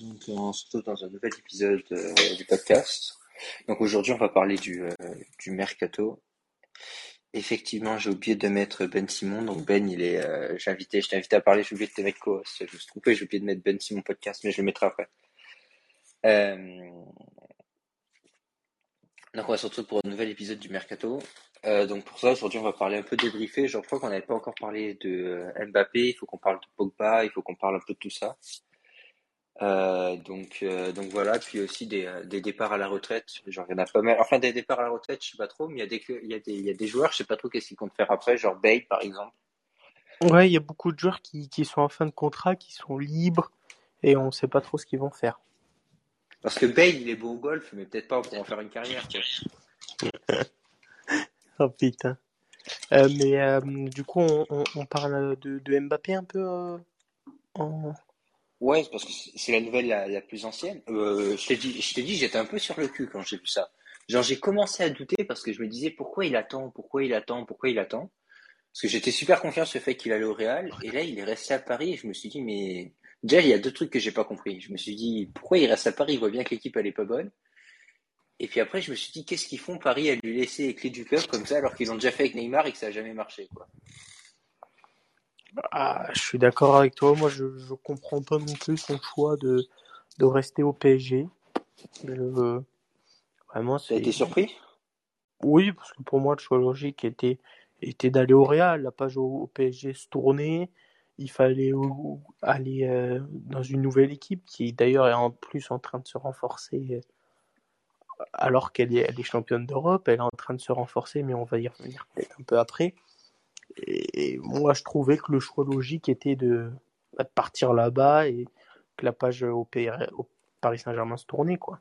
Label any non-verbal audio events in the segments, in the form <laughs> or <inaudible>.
Donc, on se retrouve dans un nouvel épisode euh, du podcast. Donc aujourd'hui, on va parler du, euh, du mercato. Effectivement, j'ai oublié de mettre Ben Simon. Donc Ben, il est, euh, j'ai invité, je t'ai invité à parler. J'ai oublié de te mettre co Je me suis trompé, j'ai oublié de mettre Ben Simon podcast, mais je le mettrai après. Donc on va se retrouver pour un nouvel épisode du mercato. Donc pour ça, aujourd'hui, on va parler un peu débriefé. Je crois qu'on n'avait pas encore parlé de Mbappé. Il faut qu'on parle de Pogba. Il faut qu'on parle un peu de tout ça. Euh, donc, euh, donc voilà, puis aussi des, euh, des départs à la retraite, genre il y en a pas mal. Enfin, des départs à la retraite, je sais pas trop, mais il y a des, il y a des, il y a des joueurs, je sais pas trop qu'est-ce qu'ils comptent faire après, genre Bale par exemple. Ouais, il y a beaucoup de joueurs qui, qui sont en fin de contrat, qui sont libres, et on sait pas trop ce qu'ils vont faire. Parce que Bale, il est beau au golf, mais peut-être pas pour en faire une carrière. <laughs> Oh putain. Euh, mais du coup, on, on, on parle de, de Mbappé un peu en... Ouais, parce que c'est la nouvelle la, la plus ancienne. Euh, je t'ai dit, je t'ai dit, j'étais un peu sur le cul quand j'ai vu ça. Genre, j'ai commencé à douter parce que je me disais pourquoi il attend, pourquoi il attend, pourquoi il attend? Parce que j'étais super confiant sur le fait qu'il allait au Real. Et là, il est resté à Paris et je me suis dit, mais déjà, il y a deux trucs que j'ai pas compris. Je me suis dit, pourquoi il reste à Paris? Il voit bien que l'équipe, elle est pas bonne. Et puis après, je me suis dit, qu'est-ce qu'ils font? Paris à lui laisser les clés du club comme ça alors qu'ils ont déjà fait avec Neymar et que ça a jamais marché, quoi. Ah, je suis d'accord avec toi. Moi, je, je comprends pas non plus son choix de, de rester au PSG. Je, vraiment, c'est. été surpris? Oui, parce que pour moi, le choix logique était, était d'aller au Real, la page au, au PSG se tourner. Il fallait au- aller euh, dans une nouvelle équipe qui d'ailleurs est en plus en train de se renforcer euh, alors qu'elle est, elle est championne d'Europe. Elle est en train de se renforcer, mais on va y revenir peut-être un peu après. Et, et moi, je trouvais que le choix logique était de, bah, de partir là-bas et que la page au, PR au Paris Saint-Germain se tournait, quoi.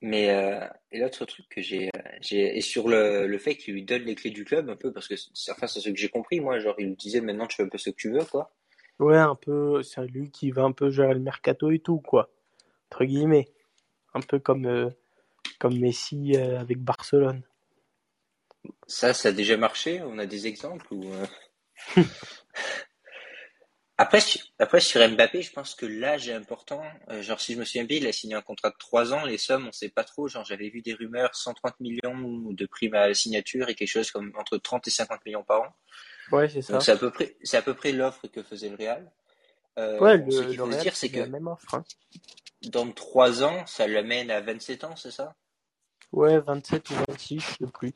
Mais euh, et l'autre truc que j'ai, euh, j'ai et sur le, le fait qu'il lui donne les clés du club un peu parce que enfin c'est ce que j'ai compris moi genre il lui disait maintenant tu fais un peu ce que tu veux quoi. Ouais, un peu, c'est lui qui va un peu gérer le mercato et tout, quoi. Entre guillemets. Un peu comme, euh, comme Messi euh, avec Barcelone. Ça ça a déjà marché on a des exemples ou euh, <laughs> après après sur Mbappé je pense que l'âge est important Euh, genre si je me souviens bien il a signé un contrat de trois ans les sommes on sait pas trop genre j'avais vu des rumeurs 130 millions de primes à la signature et quelque chose comme entre 30 et 50 millions par an Ouais, c'est donc ça. c'est à peu près c'est à peu près l'offre que faisait le Real. Euh, Ouais, bon, ce le, qu'il le faut se dire c'est la que même offre. Hein. Dans trois ans, ça l'amène à 27 ans, c'est ça? Ouais, 27 ou 26, je sais plus.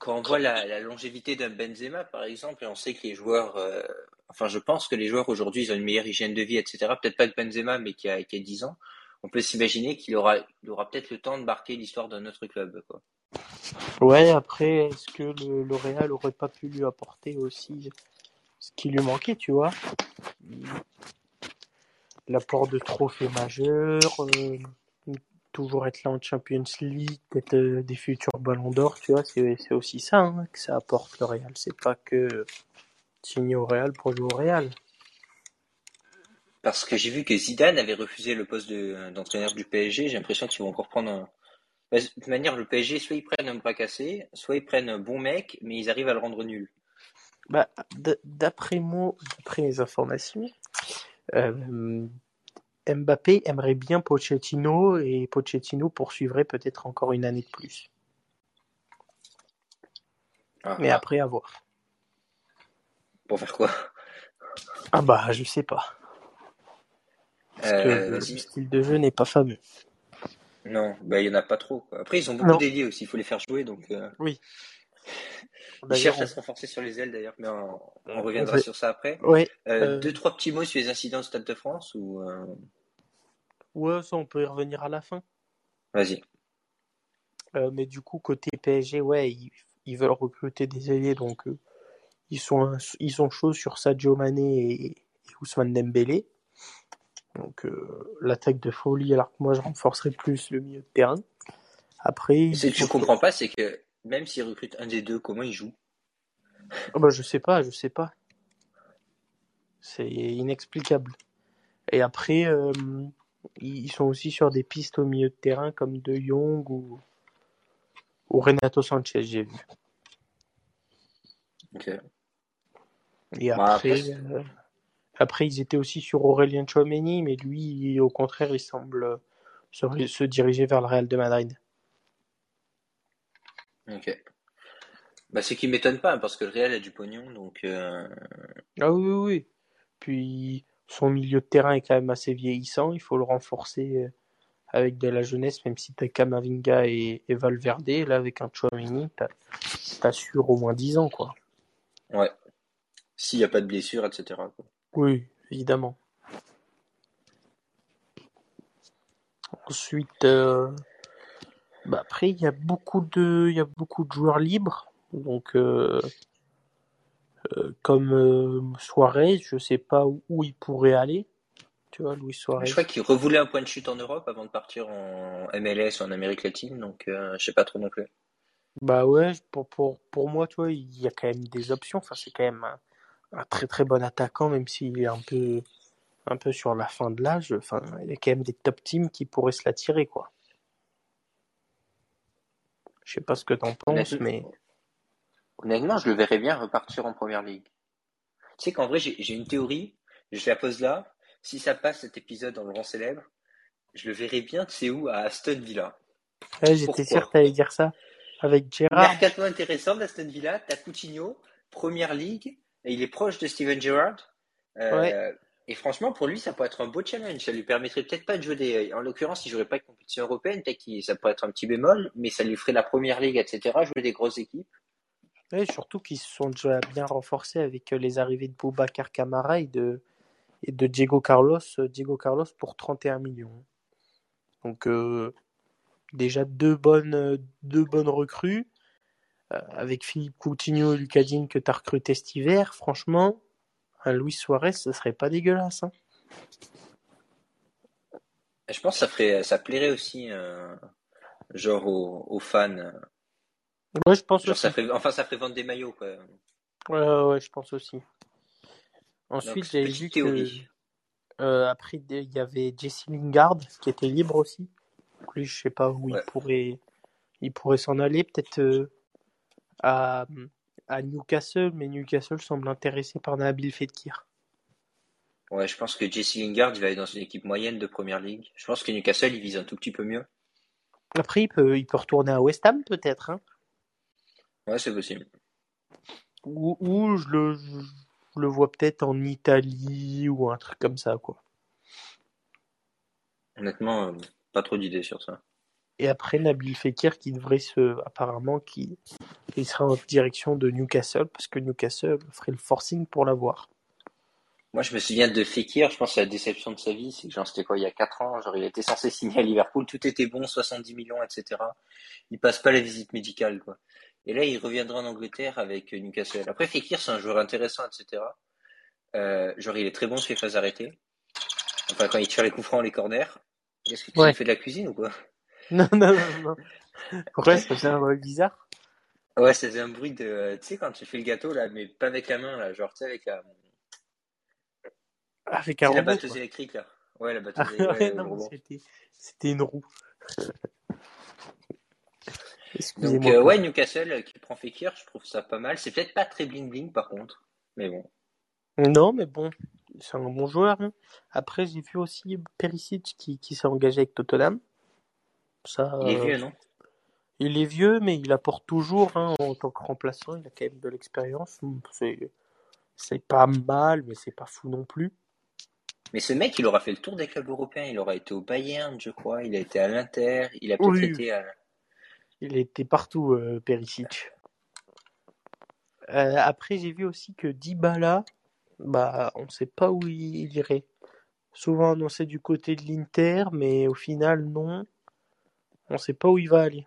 Quand on voit la, longévité d'un Benzema, par exemple, et on sait que les joueurs, euh, enfin, je pense que les joueurs aujourd'hui, ils ont une meilleure hygiène de vie, etc. Peut-être pas que Benzema, mais qui a, qui a 10 ans. On peut s'imaginer qu'il aura, il aura peut-être le temps de marquer l'histoire d'un autre club, quoi. Ouais, après, est-ce que le, le Real aurait pas pu lui apporter aussi ce qui lui manquait, tu vois? L'apport de trophées majeurs, euh, toujours être là en Champions League, être euh, des futurs ballons d'or, tu vois, c'est c'est aussi ça hein, que ça apporte le Real. C'est pas que signer au Real pour jouer au Real. Parce que j'ai vu que Zidane avait refusé le poste de- d'entraîneur du PSG. J'ai l'impression qu'ils vont encore prendre un, Bah, de toute manière, le PSG, soit ils prennent un bras cassé, soit ils prennent un bon mec, mais ils arrivent à le rendre nul. Bah, d- d'après moi, d'après les informations, euh, Mbappé aimerait bien Pochettino et Pochettino poursuivrait peut-être encore une année de plus. Ah, Mais après, à voir. pour faire quoi? Ah bah, je sais pas. Parce que Euh, le style de jeu n'est pas fameux. Non, bah, il y en a pas trop, quoi. Après, ils ont beaucoup d'ailiers aussi, il faut les faire jouer, donc, euh, Oui. Ils cherchent à on- se renforcer sur les ailes, d'ailleurs, mais on, reviendra sur ça après. Ouais, Euh, Euh, deux, trois petits mots sur les incidents au Stade de France, ou, euh, ouais, ça on peut y revenir à la fin. vas-y. Euh, mais du coup, côté PSG, ouais, ils, ils veulent recruter des ailiers, donc ils sont ils sont chauds sur Sadio Mané et, et Ousmane Dembélé. Donc euh, l'attaque de folie, alors que moi je renforcerai plus le milieu de terrain. Après, que tu comprends pas, c'est que même s'ils recrutent un des deux, comment ils jouent? Ah bah, je sais pas, je sais pas. C'est inexplicable. Et après, euh, ils sont aussi sur des pistes au milieu de terrain comme De Jong ou, ou Renato Sanchez, j'ai vu. Ok. Et Bah, après, après, euh, Après, ils étaient aussi sur Aurélien Chouameni, mais lui, au contraire, il semble se, se diriger vers le Real de Madrid. Ok. Bah, ce qui m'étonne pas, parce que le Real a du pognon, donc. euh, Ah oui, oui, oui. Puis son milieu de terrain est quand même assez vieillissant, il faut le renforcer euh, avec de la jeunesse, même si t'as Kamavinga et, et Valverde, là avec un Chouameni, t'as- t'assures au moins 10 ans, quoi. Ouais. S'il n'y a pas de blessure, etc. quoi. Oui, évidemment. Ensuite, euh, bah après, il y a beaucoup de, il y a beaucoup de joueurs libres. Donc, euh, euh, comme euh, Suarez, je sais pas où, où il pourrait aller. Tu vois, Luis Suarez. Je crois qu'il revoulait un point de chute en Europe avant de partir en MLS ou en Amérique latine, donc euh, je sais pas trop non plus. Bah ouais, pour, pour, pour moi, tu vois, il y a quand même des options. Enfin, c'est quand même un, un très très bon attaquant, même s'il est un peu, un peu sur la fin de l'âge. Enfin, il y a quand même des top teams qui pourraient se l'attirer, quoi. Je sais pas ce que t'en penses, mais honnêtement, je le verrais bien repartir en première ligue. Tu sais qu'en vrai, j'ai une théorie, je la pose là. Si ça passe cet épisode dans le rang célèbre, je le verrais bien, tu sais où, à Aston Villa. ouais, j'étais sûr que t'allais dire ça. Avec Gérard, Mercato intéressant d'Aston Villa, t'as Coutinho, première ligue, et il est proche de Steven Gerrard. ouais, Euh, et franchement, pour lui, ça pourrait être un beau challenge. Ça lui permettrait peut-être pas de jouer des. En l'occurrence, il jouerait pas de compétition européenne, peut-être que ça pourrait être un petit bémol, mais ça lui ferait la première ligue, etc. Jouer des grosses équipes. ouais, surtout qu'ils se sont déjà bien renforcés avec euh, les arrivées de Boubacar Camara et de, Diego Carlos, euh, Diego Carlos pour 31 millions. Donc, euh, déjà deux bonnes, deux bonnes recrues. Avec Philippe Coutinho et Lucas Digne que tu as recruté cet hiver, franchement, un Luis Suarez, ce serait pas dégueulasse. Hein. Je pense que ça ferait, ça plairait aussi, euh, genre aux, aux fans. Ouais, je pense Genre, ça aussi. ferait, enfin, ça ferait vendre des maillots, quoi. Ouais, ouais, je pense aussi. Ensuite, petite vu que euh, après il y avait Jesse Lingard qui était libre aussi. Donc lui, je sais pas où il pourrait, il pourrait s'en aller, peut-être euh, à, à Newcastle, mais Newcastle semble intéressé par Nabil Fekir. Ouais, je pense que Jesse Lingard, il va aller dans une équipe moyenne de première ligue. Je pense que Newcastle, il vise un tout petit peu mieux. Après, il peut, il peut retourner à West Ham peut-être, hein. Ouais, c'est possible. Ou, ou je le, je le vois peut-être en Italie ou un truc comme ça, quoi. Honnêtement, euh, pas trop d'idées sur ça. Et après, Nabil Fekir qui devrait se, apparemment, qui, il sera en direction de Newcastle parce que Newcastle ferait le forcing pour l'avoir. Moi, je me souviens de Fekir, je pense que la déception de sa vie, c'est que genre, c'était quoi, il y a 4 ans, genre, il était censé signer à Liverpool, tout était bon, 70 millions, etc. Il passe pas la visite médicale, quoi. Et là, il reviendra en Angleterre avec Newcastle. Après, Fekir, c'est un joueur intéressant, etc. Euh, genre, il est très bon sur les phases arrêtées. Enfin, quand il tire les coups francs, les corners. Est-ce que tu Ouais. fais de la cuisine ou quoi? <laughs> Non, non, non, non. Pourquoi ça fait un bruit bizarre? Ouais, ça faisait un bruit de, tu sais, quand tu fais le gâteau, là, mais pas avec la main, là, genre, tu sais, avec la, Avec un sais, la robot, batteuse quoi. électrique, là. Ouais, la Ah, batteuse électrique, ouais, robot. c'était, une roue. <laughs> Donc, euh, ouais, Newcastle euh, qui prend Fekir, je trouve ça pas mal. C'est peut-être pas très bling-bling, par contre. Mais bon. Non, mais bon, c'est un bon joueur. hein. Après, j'ai vu aussi Perisic qui, qui s'est engagé avec Tottenham. Ça, Il est euh, vieux, non? il est vieux, mais il apporte toujours hein, en tant que remplaçant. Il a quand même de l'expérience. C'est, pas mal, mais c'est pas fou non plus. Mais ce mec, il aura fait le tour des clubs européens. Il aura été au Bayern, je crois. Il a été à l'Inter. Il a peut-être Oui, été à... il était partout, euh, Perisic. Euh, après, j'ai vu aussi que Dybala, bah, on sait pas où il, il irait. Souvent annoncé du côté de l'Inter, mais au final, non. On sait pas où il va aller.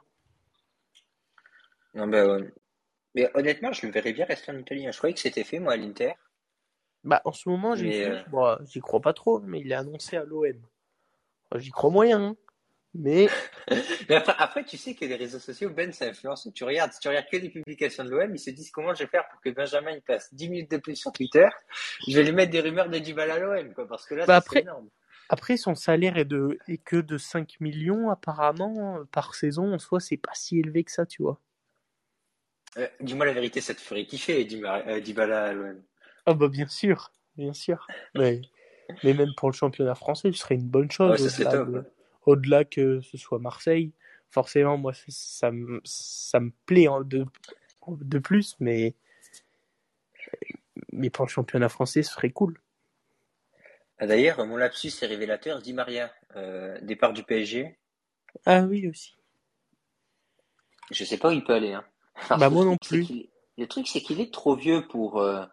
Non, ouais. Mais honnêtement, je le verrais bien rester en Italie. hein. Je croyais que c'était fait, moi, à l'Inter. Bah, en ce moment, euh, bon, j'y crois pas trop, mais il est annoncé à l'OM. J'y crois moyen, hein. mais <laughs> Mais après, après, tu sais que les réseaux sociaux, Ben, ça influence. Tu regardes, si tu regardes que les publications de l'OM, ils se disent comment je vais faire pour que Benjamin il passe 10 minutes de plus sur Twitter. Je vais lui mettre des rumeurs de à l'OM, quoi, parce que là, Bah, après- serait énorme. Après, son salaire est, de, est que de 5 millions, apparemment, euh, par saison. En soi, c'est pas si élevé que ça, tu vois. Euh, dis-moi la vérité, ça te ferait kiffer, Dybala, euh, Dybala à l'OM. Ah, bah, bien sûr. bien sûr. <laughs> Mais, mais même pour le championnat français, ce serait une bonne chose. Ouais, au-delà, de- que ce soit Marseille. Forcément, moi, ça, ça, me- ça me plaît de, de plus, mais, mais pour le championnat français, ce serait cool. Ah, D'ailleurs, mon lapsus est révélateur. Di Maria, euh, départ du PSG. Ah oui, aussi. Je sais pas où il peut aller. Hein. Bah, <laughs> moi non plus. Le truc, c'est qu'il est trop vieux pour euh,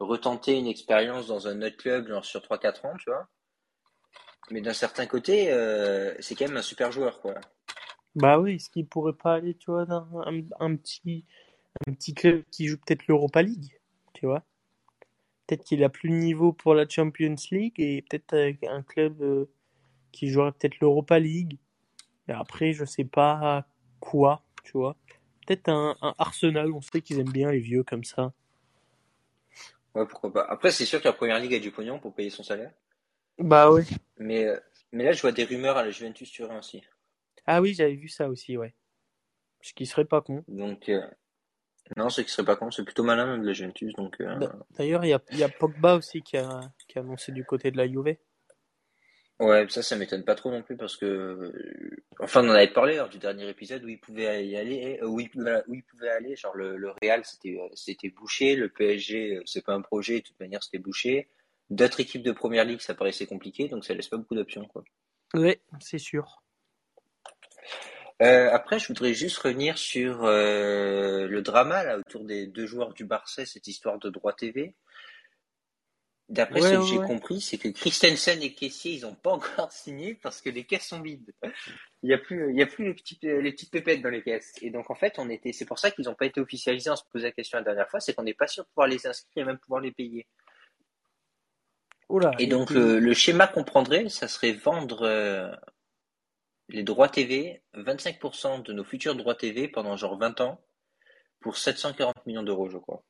retenter une expérience dans un autre club, genre sur 3-4 ans, tu vois. Mais d'un certain côté, euh, c'est quand même un super joueur, quoi. Bah oui, est-ce qu'il pourrait pas aller, tu vois, dans un, un petit, un petit club qui joue peut-être l'Europa League, tu vois? Peut-être qu'il a plus le niveau pour la Champions League et peut-être avec un club euh, qui jouerait peut-être l'Europa League. Et après, je sais pas quoi, tu vois. Peut-être un, un Arsenal, on sait qu'ils aiment bien les vieux comme ça. Ouais, pourquoi pas. Après, c'est sûr que la première ligue a du pognon pour payer son salaire. Bah ouais. Mais, euh, mais là, je vois des rumeurs à la Juventus Turin aussi. Ah oui, j'avais vu ça aussi, ouais. Ce qui serait pas con. Donc, euh, non, ce qui serait pas con, c'est plutôt malin même de la Juventus. Donc, euh, D'a- D'ailleurs, il y a, il y a Pogba aussi qui a, qui a annoncé du côté de la Juve. ouais, ça, ça m'étonne pas trop non plus parce que, euh, enfin, on en avait parlé lors du dernier épisode où il pouvait y aller, euh, où il, pouvait- où il pouvait aller. Genre, le, le Real, c'était, bouché. Le PSG, c'est pas un projet. De toute manière, c'était bouché. D'autres équipes de première ligue, ça paraissait compliqué. Donc, ça laisse pas beaucoup d'options, quoi. Ouais, c'est sûr. Euh, après, je voudrais juste revenir sur euh, le drama là autour des deux joueurs du Barça, cette histoire de droit TV. D'après Ouais, ce que ouais, j'ai ouais. compris, c'est que Christensen et Kessier, ils ont pas encore <laughs> signé parce que les caisses sont vides. Il y a plus, il y a plus les petites pépettes dans les caisses. Et donc en fait, on était, c'est pour ça qu'ils n'ont pas été officialisés. On se posait la question la dernière fois, c'est qu'on n'est pas sûr de pouvoir les inscrire et même pouvoir les payer. Oula, Et donc puis- le, le schéma qu'on prendrait, ça serait vendre euh, les droits TV, 25% de nos futurs droits TV pendant genre 20 ans pour 740 millions d'euros, je crois.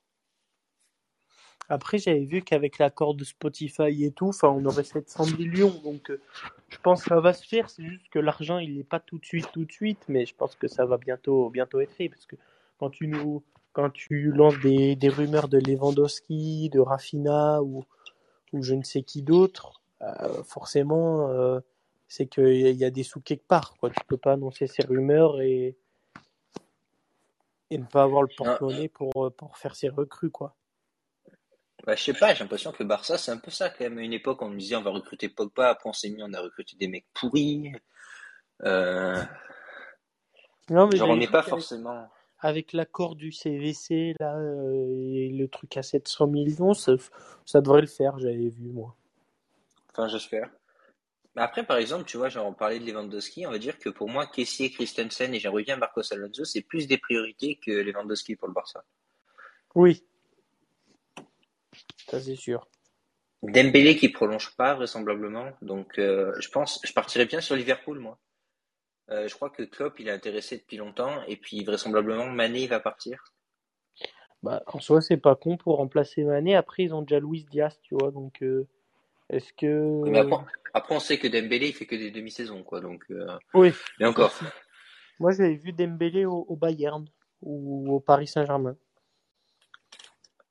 Après, j'avais vu qu'avec l'accord de Spotify et tout, on aurait 700 millions. Donc, euh, je pense que ça va se faire. C'est juste que l'argent, il n'est pas tout de suite, tout de suite. Mais je pense que ça va bientôt, bientôt être fait. Parce que quand tu nous, quand tu lances des, rumeurs de Lewandowski, de Rafinha ou, ou je ne sais qui d'autre, euh, forcément, euh, c'est qu'il y a des sous quelque part, quoi. Tu peux pas annoncer ces rumeurs et, et ne pas avoir le porte-monnaie pour, pour faire ses recrues, quoi. Bah, je sais pas, j'ai l'impression que Barça, c'est un peu ça quand même. À une époque, on nous disait on va recruter Pogba, après on s'est mis, on a recruté des mecs pourris. Euh, Non, mais genre, on n'est pas forcément. avec l'accord du CVC là euh, et le truc à 700 millions, ça, ça devrait le faire, j'avais vu moi. Enfin, j'espère. Mais après, par exemple, tu vois, genre, on parlait de Lewandowski, on va dire que pour moi, Kessier, Christensen et j'aimerais bien Marcos Alonso, c'est plus des priorités que Lewandowski pour le Barça. Oui. Ça c'est sûr. Dembélé qui prolonge pas vraisemblablement, donc euh, je pense, je partirais bien sur Liverpool moi. Euh, je crois que Klopp il est intéressé depuis longtemps et puis vraisemblablement Mané il va partir. Bah, en soi, c'est pas con pour remplacer Mané. Après, ils ont déjà Luis Diaz, tu vois. Donc, euh, est-ce que. Mais après, après on sait que Dembélé il fait que des demi-saisons quoi, donc euh, Oui. et encore. Moi, j'avais vu Dembélé au, au Bayern ou au Paris Saint-Germain.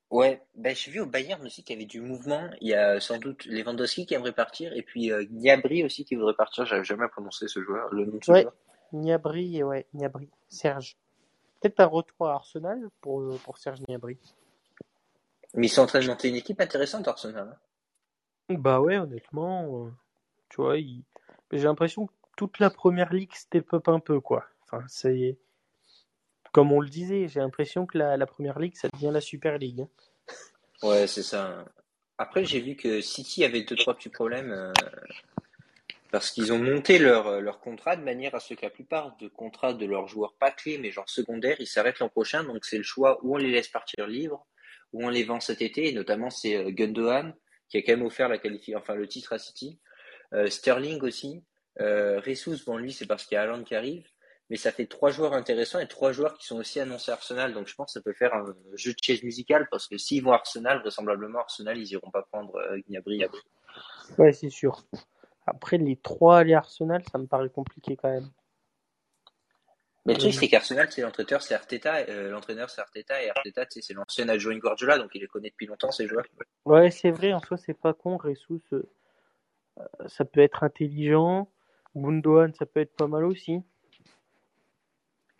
Ouais, ben j'ai vu au Bayern aussi qu'il y avait du mouvement. Il y a sans doute Lewandowski qui aimerait partir et puis euh, Gnabry aussi qui voudrait partir. J'avais jamais prononcé ce joueur, le nom de ce Ouais. joueur. Niabri, ouais, Niabri. Serge. Peut-être un retour à Arsenal pour, pour Serge Niabri. Mais ils sont en train de monter une équipe intéressante Arsenal. Bah ouais, honnêtement, euh, tu vois, j'ai l'impression que toute la première ligue step up un peu, quoi. Enfin, c'est comme on le disait, j'ai l'impression que la, première ligue, ça devient la super ligue. hein. Ouais, c'est ça. Après, j'ai vu que City avait deux, trois petits problèmes euh, parce qu'ils ont monté leur, euh, leur contrat de manière à ce que la plupart de contrats de leurs joueurs pas clés, mais genre secondaires, ils s'arrêtent l'an prochain. Donc, c'est le choix où on les laisse partir libres, où on les vend cet été. Et notamment, c'est euh, Gundogan qui a quand même offert la qualifi enfin, le titre à City. Euh, Sterling aussi. Euh, Ressus, bon, lui, c'est parce qu'il y a Haaland qui arrive. Mais ça fait trois joueurs intéressants et trois joueurs qui sont aussi annoncés à Arsenal. Donc je pense que ça peut faire un jeu de chaise musicale parce que s'ils vont à Arsenal, vraisemblablement Arsenal, ils iront pas prendre euh, Gnabry. Ouais, c'est sûr. Après, les trois aller Arsenal, ça me paraît compliqué quand même. Mais le truc, c'est qu'Arsenal, c'est l'entraîneur, c'est Arteta, euh, l'entraîneur, c'est Arteta, et Arteta, c'est l'ancien adjoint Guardiola, donc il les connaît depuis longtemps, ces joueurs. Ouais, c'est vrai, en soi, c'est pas con. Ressus, euh, ça peut être intelligent. Gundogan, ça peut être pas mal aussi.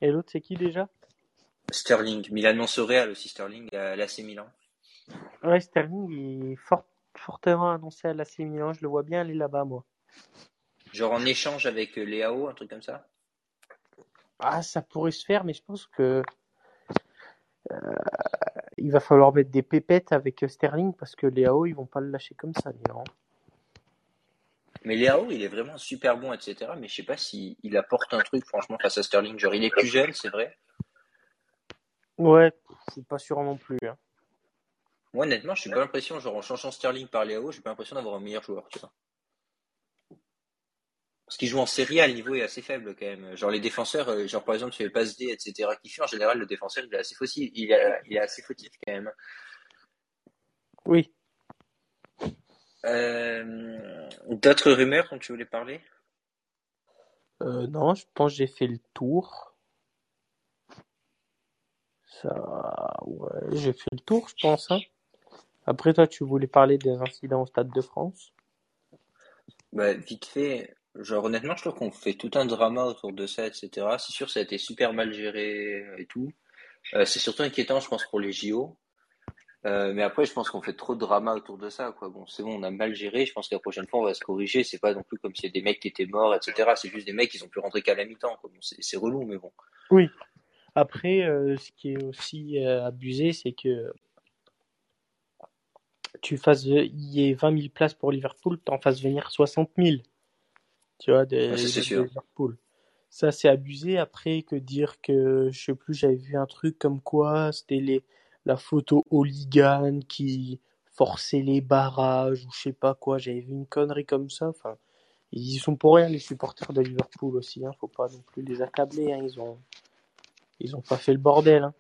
Et l'autre, c'est qui déjà? Sterling, Milan Monsoreal aussi, Sterling, à l'AC Milan. Ouais, Sterling il est fort, fortement annoncé à l'AC Milan, je le vois bien aller là-bas, moi. Genre en échange avec euh, Léao, un truc comme ça? Ah, ça pourrait se faire, mais je pense que euh, il va falloir mettre des pépettes avec Sterling parce que Léao, ils vont pas le lâcher comme ça, Milan. Mais Léao, il est vraiment super bon, etc. Mais je sais pas s'il il apporte un truc, franchement, face à Sterling. Genre, il est plus jeune, c'est vrai. Ouais, je suis pas sûr non plus. hein. Moi, honnêtement, je suis pas l'impression, genre, en changeant Sterling par Léao, j'ai pas l'impression d'avoir un meilleur joueur, tu vois. Parce qu'il joue en série A, le niveau est assez faible quand même. Genre les défenseurs, euh, genre par exemple sur les passes D, etc. qui fait en général le défenseur il est assez fautif, il est, il est assez fautif quand même. Oui. Euh, D'autres rumeurs dont tu voulais parler? Euh, non, je pense que j'ai fait le tour. Ça, ouais, j'ai fait le tour, je pense. hein. Après, toi, tu voulais parler des incidents au Stade de France? Bah vite fait, genre honnêtement je trouve qu'on fait tout un drama autour de ça, etc. C'est sûr ça a été super mal géré et tout. Euh, c'est surtout inquiétant je pense pour les JO. Euh, mais après je pense qu'on fait trop de drama autour de ça quoi. Bon c'est bon on a mal géré, je pense que la prochaine fois on va se corriger. C'est pas non plus comme s'il y a des mecs qui étaient morts, etc. C'est juste des mecs qui ont pu rentrer qu'à la mi-temps. c'est relou mais bon. Oui. Après, euh, ce qui est aussi euh, abusé, c'est que tu fasses, il y ait 20 000 places pour Liverpool, t'en fasses venir 60 000. Tu vois, de, Ouais, ça, c'est de sûr. Liverpool. Ça, c'est abusé. Après, que dire que, je sais plus, j'avais vu un truc comme quoi c'était les, la photo hooligan qui forçait les barrages ou je sais pas quoi. J'avais vu une connerie comme ça. Enfin, ils y sont pour rien, les supporters de Liverpool aussi. Hein. Faut pas non plus les accabler. Hein. Ils ont, ils ont pas fait le bordel. Hein.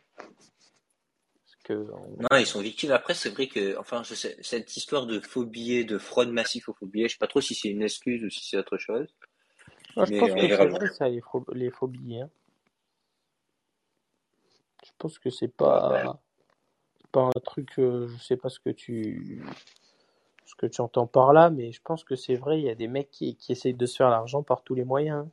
Parce que, on- Non ils sont victimes. Après c'est vrai que enfin je sais cette histoire de faux billets, de fraude massive aux faux billets, je sais pas trop si c'est une excuse ou si c'est autre chose. Je pense on que c'est vrai, ça, les, les phobies. Hein. Je pense que c'est Ouais. pas, pas un truc, euh, je sais pas ce que tu, ce que tu entends par là, mais je pense que c'est vrai, il y a des mecs qui, qui essayent de se faire l'argent par tous les moyens.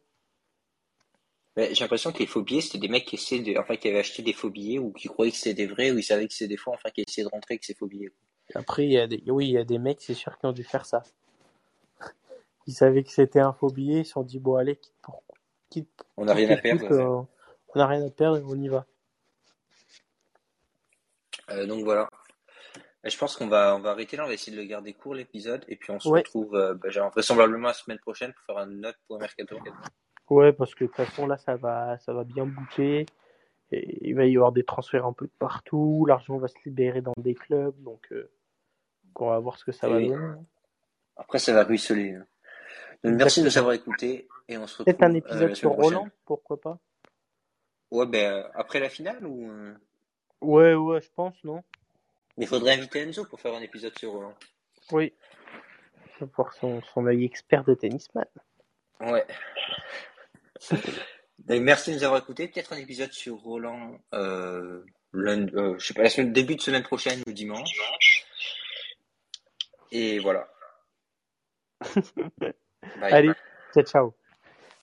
Ouais, j'ai l'impression que les faux billets, c'était des mecs qui essaient de, enfin, qui avaient acheté des faux billets ou qui croyaient que c'était des vrais ou ils savaient que c'était des faux, enfin, qui essayaient de rentrer avec ces faux billets. Après, il y a des, oui, il y a des mecs, c'est sûr, qui ont dû faire ça. <laughs> Ils savaient que c'était un faux billet, ils se sont dit, bon, allez, quitte pour, quitte, On n'a rien à perdre. euh, on n'a rien à perdre on y va. Euh, donc voilà. Et Je pense qu'on va, on va arrêter là, on va essayer de le garder court l'épisode et puis on se Ouais. retrouve, euh, bah, genre, vraisemblablement la semaine prochaine pour faire un note pour un mercato. Ouais, parce que de toute façon, là, ça va, ça va bien bouger. Et il va y avoir des transferts un peu de partout. L'argent va se libérer dans des clubs. Donc, euh, on va voir ce que ça Et va donner. Après, ça va ruisseler. hein. Donc merci de nous avoir écoutés et on se retrouve Peut-être un euh, épisode sur prochaine. Roland, pourquoi pas Ouais, ben euh, après la finale ou Ouais, ouais, je pense, non mais il faudrait inviter Enzo pour faire un épisode sur Roland. Oui. Voir son, son œil expert de tennisman. Ouais. Donc, <laughs> merci de nous avoir écoutés. Peut-être un épisode sur Roland, euh, lundi- euh, je sais pas, la semaine, début de semaine prochaine ou dimanche. Et voilà. <laughs> Bye. Allez, ciao, ciao.